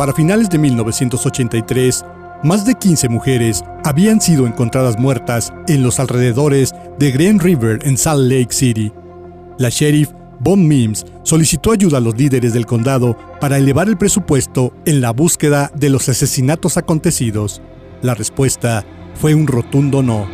Para finales de 1983, más de 15 mujeres habían sido encontradas muertas en los alrededores de Green River en Salt Lake City. La sheriff Bon Mims solicitó ayuda a los líderes del condado para elevar el presupuesto en la búsqueda de los asesinatos acontecidos. La respuesta fue un rotundo no.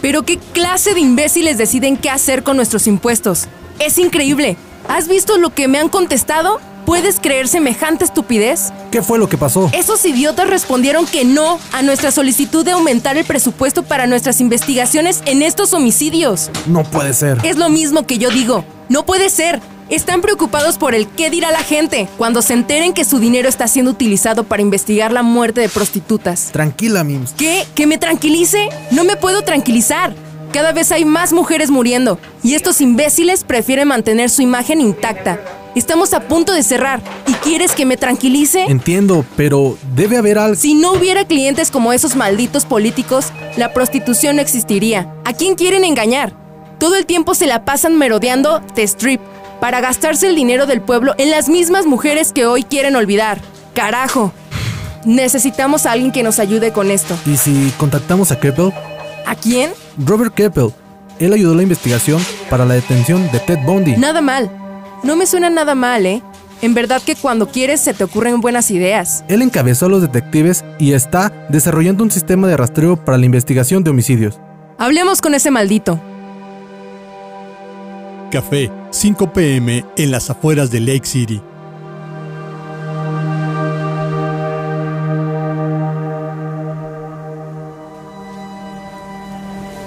Pero qué clase de imbéciles deciden qué hacer con nuestros impuestos. Es increíble. ¿Has visto lo que me han contestado? ¿Puedes creer semejante estupidez? ¿Qué fue lo que pasó? Esos idiotas respondieron que no a nuestra solicitud de aumentar el presupuesto para nuestras investigaciones en estos homicidios. No puede ser. Es lo mismo que yo digo. No puede ser. Están preocupados por el qué dirá la gente cuando se enteren que su dinero está siendo utilizado para investigar la muerte de prostitutas. Tranquila, Mims. ¿Qué? ¿Que me tranquilice? No me puedo tranquilizar. Cada vez hay más mujeres muriendo y estos imbéciles prefieren mantener su imagen intacta. Estamos a punto de cerrar. ¿Y quieres que me tranquilice? Entiendo, pero debe haber algo. Si no hubiera clientes como esos malditos políticos, la prostitución no existiría. ¿A quién quieren engañar? Todo el tiempo se la pasan merodeando The Strip para gastarse el dinero del pueblo en las mismas mujeres que hoy quieren olvidar. Carajo. Necesitamos a alguien que nos ayude con esto. ¿Y si contactamos a Keppel? ¿A quién? Robert Keppel. Él ayudó a la investigación para la detención de Ted Bundy. Nada mal. No me suena nada mal, ¿eh? En verdad que cuando quieres se te ocurren buenas ideas. Él encabezó a los detectives y está desarrollando un sistema de rastreo para la investigación de homicidios. Hablemos con ese maldito. Café, 5 pm en las afueras de Lake City.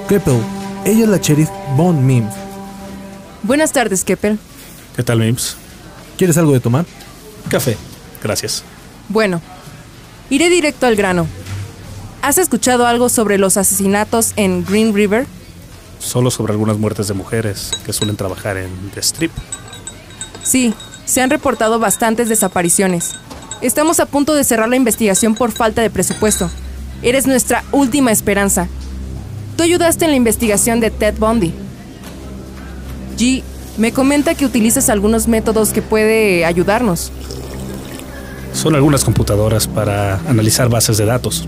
Keppel, ella es la sheriff Bond Mims. Buenas tardes, Keppel. ¿Qué tal, Mims? ¿Quieres algo de tomar? Café, gracias. Bueno, iré directo al grano. ¿Has escuchado algo sobre los asesinatos en Green River? Solo sobre algunas muertes de mujeres que suelen trabajar en The Strip. Sí, se han reportado bastantes desapariciones. Estamos a punto de cerrar la investigación por falta de presupuesto. Eres nuestra última esperanza. Tú ayudaste en la investigación de Ted Bundy. G, me comenta que utilizas algunos métodos que puede ayudarnos. Son algunas computadoras para analizar bases de datos.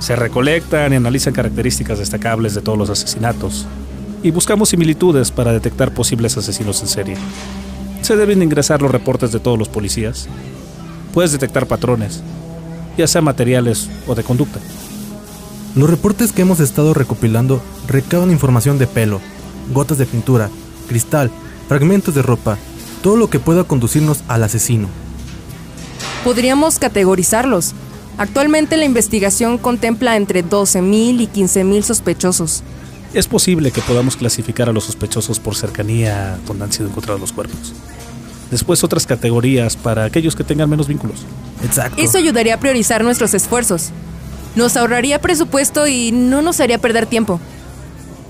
Se recolectan y analizan características destacables de todos los asesinatos. Y buscamos similitudes para detectar posibles asesinos en serie. Se deben ingresar los reportes de todos los policías. Puedes detectar patrones, ya sea materiales o de conducta. Los reportes que hemos estado recopilando recaban información de pelo, gotas de pintura, cristal, fragmentos de ropa, todo lo que pueda conducirnos al asesino. Podríamos categorizarlos. Actualmente la investigación contempla entre 12.000 y 15.000 sospechosos. Es posible que podamos clasificar a los sospechosos por cercanía donde han sido encontrados los cuerpos. Después otras categorías para aquellos que tengan menos vínculos. Exacto. Eso ayudaría a priorizar nuestros esfuerzos. Nos ahorraría presupuesto y no nos haría perder tiempo.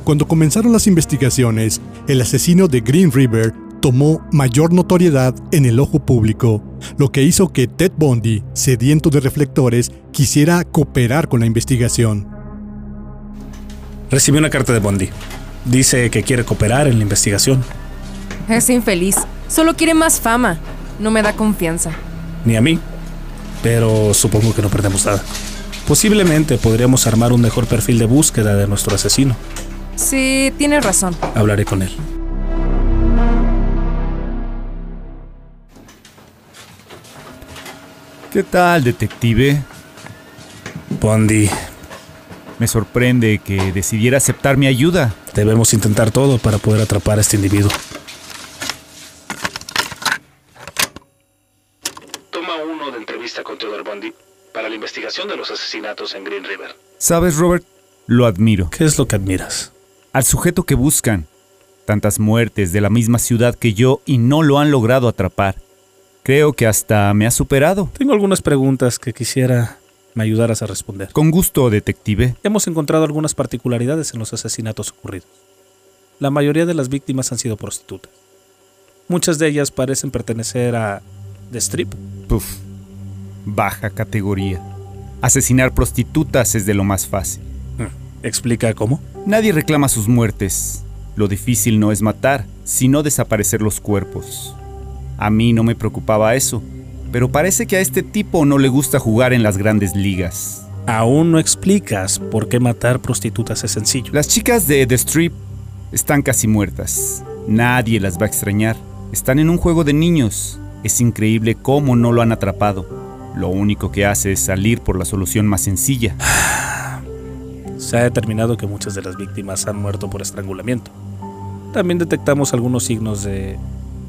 Cuando comenzaron las investigaciones, el asesino de Green River tomó mayor notoriedad en el ojo público, lo que hizo que Ted Bundy, sediento de reflectores, quisiera cooperar con la investigación. Recibí una carta de Bondi. Dice que quiere cooperar en la investigación. Es infeliz. Solo quiere más fama. No me da confianza. Ni a mí. Pero supongo que no perdemos nada. Posiblemente podríamos armar un mejor perfil de búsqueda de nuestro asesino. Sí, tienes razón. Hablaré con él. ¿Qué tal, detective? Bondi, Me sorprende que decidiera aceptar mi ayuda. debemos intentar todo para poder atrapar a este individuo. Toma uno de entrevista con Theodore Bondi para la investigación de los asesinatos en Green River. ¿Sabes, Robert? Lo admiro. ¿Qué es lo que admiras? Al sujeto que buscan. Tantas muertes de la misma ciudad que yo y no lo han logrado atrapar. Creo que hasta me ha superado. Tengo algunas preguntas que quisiera me ayudaras a responder. Con gusto, detective. Hemos encontrado algunas particularidades en los asesinatos ocurridos. La mayoría de las víctimas han sido prostitutas. Muchas de ellas parecen pertenecer a The Strip. Puf. Baja categoría. Asesinar prostitutas es de lo más fácil. Hmm. ¿Explica cómo? Nadie reclama sus muertes. Lo difícil no es matar, sino desaparecer los cuerpos. A mí no me preocupaba eso, pero parece que a este tipo no le gusta jugar en las grandes ligas. Aún no explicas por qué matar prostitutas es sencillo. Las chicas de The Strip están casi muertas. Nadie las va a extrañar. Están en un juego de niños. Es increíble cómo no lo han atrapado. Lo único que hace es salir por la solución más sencilla. Se ha determinado que muchas de las víctimas han muerto por estrangulamiento. También detectamos algunos signos de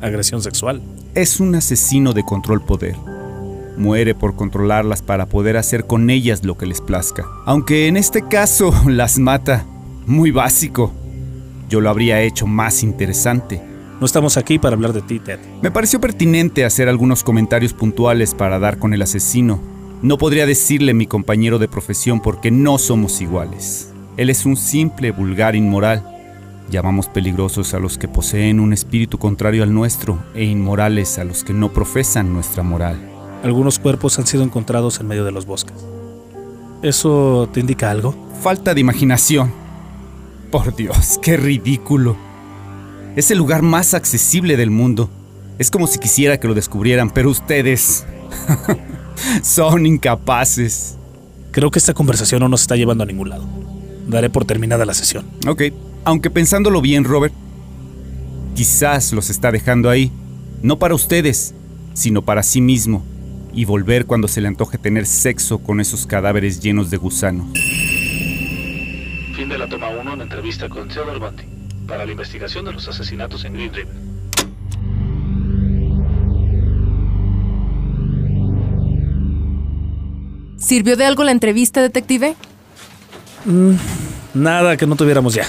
agresión sexual. Es un asesino de control poder. Muere por controlarlas para poder hacer con ellas lo que les plazca. Aunque en este caso las mata. Muy básico. Yo lo habría hecho más interesante. No estamos aquí para hablar de ti, Ted. Me pareció pertinente hacer algunos comentarios puntuales para dar con el asesino. No podría decirle mi compañero de profesión porque no somos iguales. Él es un simple, vulgar inmoral. Llamamos peligrosos a los que poseen un espíritu contrario al nuestro e inmorales a los que no profesan nuestra moral. Algunos cuerpos han sido encontrados en medio de los bosques. ¿Eso te indica algo? Falta de imaginación. Por Dios, qué ridículo. Es el lugar más accesible del mundo. Es como si quisiera que lo descubrieran, pero ustedes son incapaces. Creo que esta conversación no nos está llevando a ningún lado. Daré por terminada la sesión. Ok, aunque pensándolo bien, Robert, quizás los está dejando ahí, no para ustedes, sino para sí mismo, y volver cuando se le antoje tener sexo con esos cadáveres llenos de gusanos. Fin de la toma 1 en entrevista con Theodore Bunting para la investigación de los asesinatos en Green River. ¿Sirvió de algo la entrevista, detective? Nada que no tuviéramos ya.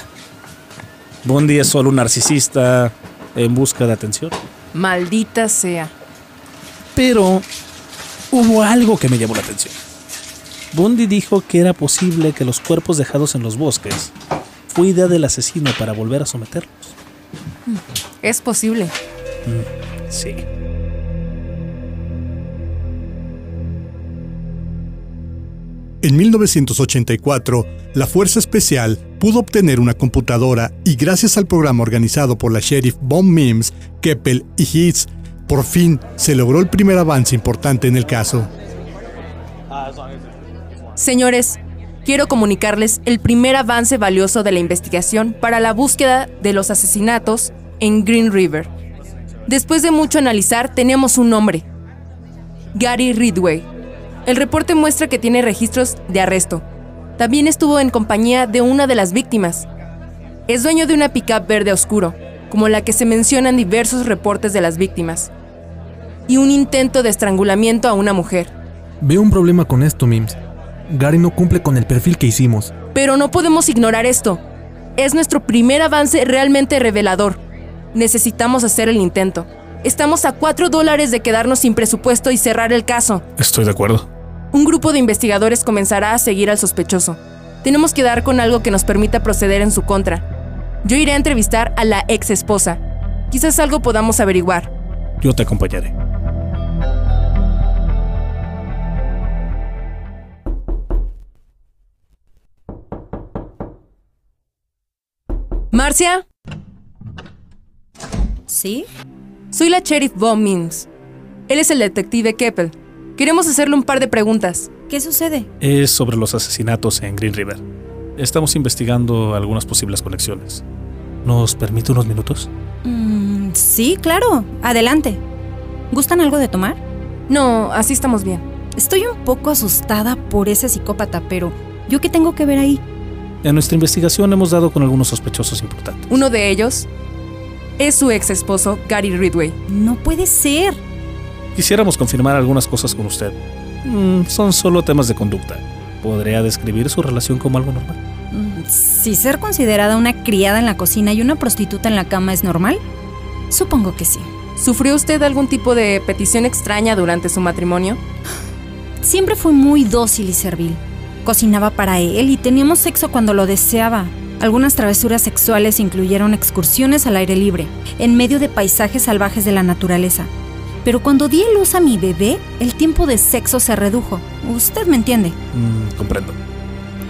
Bondi es solo un narcisista en busca de atención. Maldita sea. Pero hubo algo que me llamó la atención. Bondi dijo que era posible que los cuerpos dejados en los bosques fue idea del asesino para volver a someterlos. Es posible. Sí. En 1984, la Fuerza Especial pudo obtener una computadora y gracias al programa organizado por la sheriff Von Mims, Keppel y Heath, por fin se logró el primer avance importante en el caso. Señores, quiero comunicarles el primer avance valioso de la investigación para la búsqueda de los asesinatos en Green River. Después de mucho analizar, tenemos un nombre. Gary Ridway. El reporte muestra que tiene registros de arresto. También estuvo en compañía de una de las víctimas. Es dueño de una pickup verde oscuro, como la que se menciona en diversos reportes de las víctimas. Y un intento de estrangulamiento a una mujer. Veo un problema con esto, Mims. Gary no cumple con el perfil que hicimos. Pero no podemos ignorar esto. Es nuestro primer avance realmente revelador. Necesitamos hacer el intento. Estamos a 4 dólares de quedarnos sin presupuesto y cerrar el caso. Estoy de acuerdo. Un grupo de investigadores comenzará a seguir al sospechoso. Tenemos que dar con algo que nos permita proceder en su contra. Yo iré a entrevistar a la ex esposa. Quizás algo podamos averiguar. Yo te acompañaré. Marcia, ¿Sí? soy la sheriff Mims. Él es el detective Keppel. Queremos hacerle un par de preguntas. ¿Qué sucede? Es sobre los asesinatos en Green River. Estamos investigando algunas posibles conexiones. ¿Nos permite unos minutos? Mm, sí, claro. Adelante. ¿Gustan algo de tomar? No, así estamos bien. Estoy un poco asustada por ese psicópata, pero ¿yo qué tengo que ver ahí? En nuestra investigación hemos dado con algunos sospechosos importantes. Uno de ellos es su ex esposo, Gary Ridway. No puede ser. Quisiéramos confirmar algunas cosas con usted. Mm, son solo temas de conducta. ¿Podría describir su relación como algo normal? Mm, Si ser considerada una criada en la cocina y una prostituta en la cama es normal, supongo que sí. ¿Sufrió usted algún tipo de petición extraña durante su matrimonio? Siempre fui muy dócil y servil. Cocinaba para él y teníamos sexo cuando lo deseaba. Algunas travesuras sexuales incluyeron excursiones al aire libre, en medio de paisajes salvajes de la naturaleza. Pero cuando di a luz a mi bebé, el tiempo de sexo se redujo. Usted me entiende. Mm, comprendo.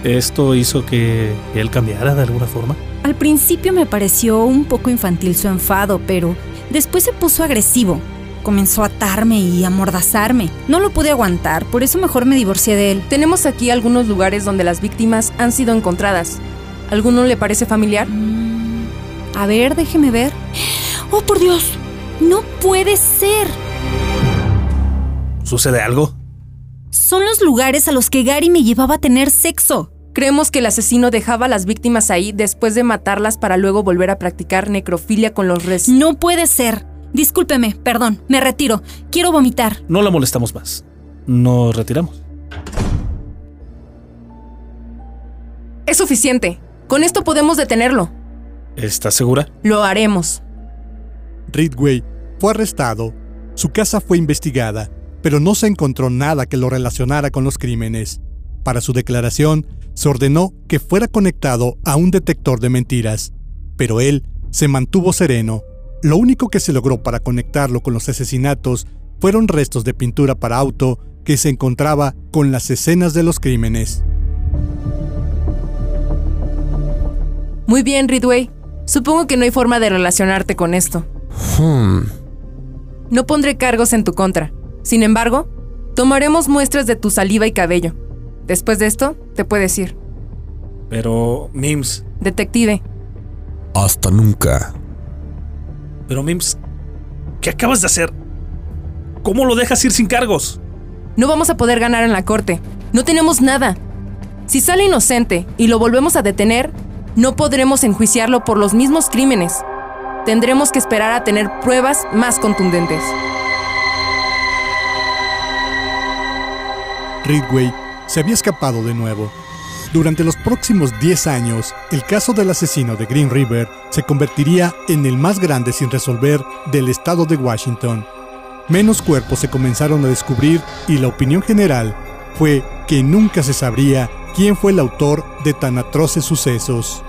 ¿Esto hizo que él cambiara de alguna forma? Al principio me pareció un poco infantil su enfado, pero después se puso agresivo. Comenzó a atarme y a mordazarme. No lo pude aguantar, por eso mejor me divorcié de él. Tenemos aquí algunos lugares donde las víctimas han sido encontradas. ¿Alguno le parece familiar? Mm, a ver, déjeme ver. ¡Oh, por Dios! ¡No puede ser! ¿Sucede algo? Son los lugares a los que Gary me llevaba a tener sexo. Creemos que el asesino dejaba a las víctimas ahí después de matarlas para luego volver a practicar necrofilia con los restos. No puede ser. Discúlpeme, perdón, me retiro. Quiero vomitar. No la molestamos más. Nos retiramos. Es suficiente. Con esto podemos detenerlo. ¿Estás segura? Lo haremos. Ridgway fue arrestado, su casa fue investigada, pero no se encontró nada que lo relacionara con los crímenes. Para su declaración, se ordenó que fuera conectado a un detector de mentiras, pero él se mantuvo sereno. Lo único que se logró para conectarlo con los asesinatos fueron restos de pintura para auto que se encontraba con las escenas de los crímenes. Muy bien, Ridway. Supongo que no hay forma de relacionarte con esto. Hmm. No pondré cargos en tu contra. Sin embargo, tomaremos muestras de tu saliva y cabello. Después de esto, te puedes ir. Pero, Mims. Detective, Hasta nunca. Pero, Mims. ¿Qué acabas de hacer? ¿Cómo lo dejas ir sin cargos? no vamos a poder ganar en la corte. No tenemos nada. Si sale inocente y lo volvemos a detener, no podremos enjuiciarlo por los mismos crímenes. Tendremos que esperar a tener pruebas más contundentes. Ridgway se había escapado de nuevo. Durante los próximos 10 años, el caso del asesino de Green River se convertiría en el más grande sin resolver del estado de Washington. Menos cuerpos se comenzaron a descubrir y la opinión general fue que nunca se sabría quién fue el autor de tan atroces sucesos.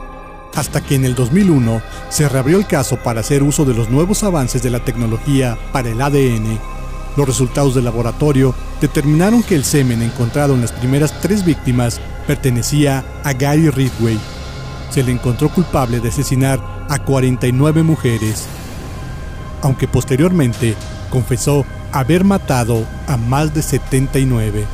Hasta que en el 2001 se reabrió el caso para hacer uso de los nuevos avances de la tecnología para el ADN. Los resultados del laboratorio determinaron que el semen encontrado en las primeras tres víctimas pertenecía a Gary Ridgway. Se le encontró culpable de asesinar a 49 mujeres, aunque posteriormente confesó haber matado a más de 79.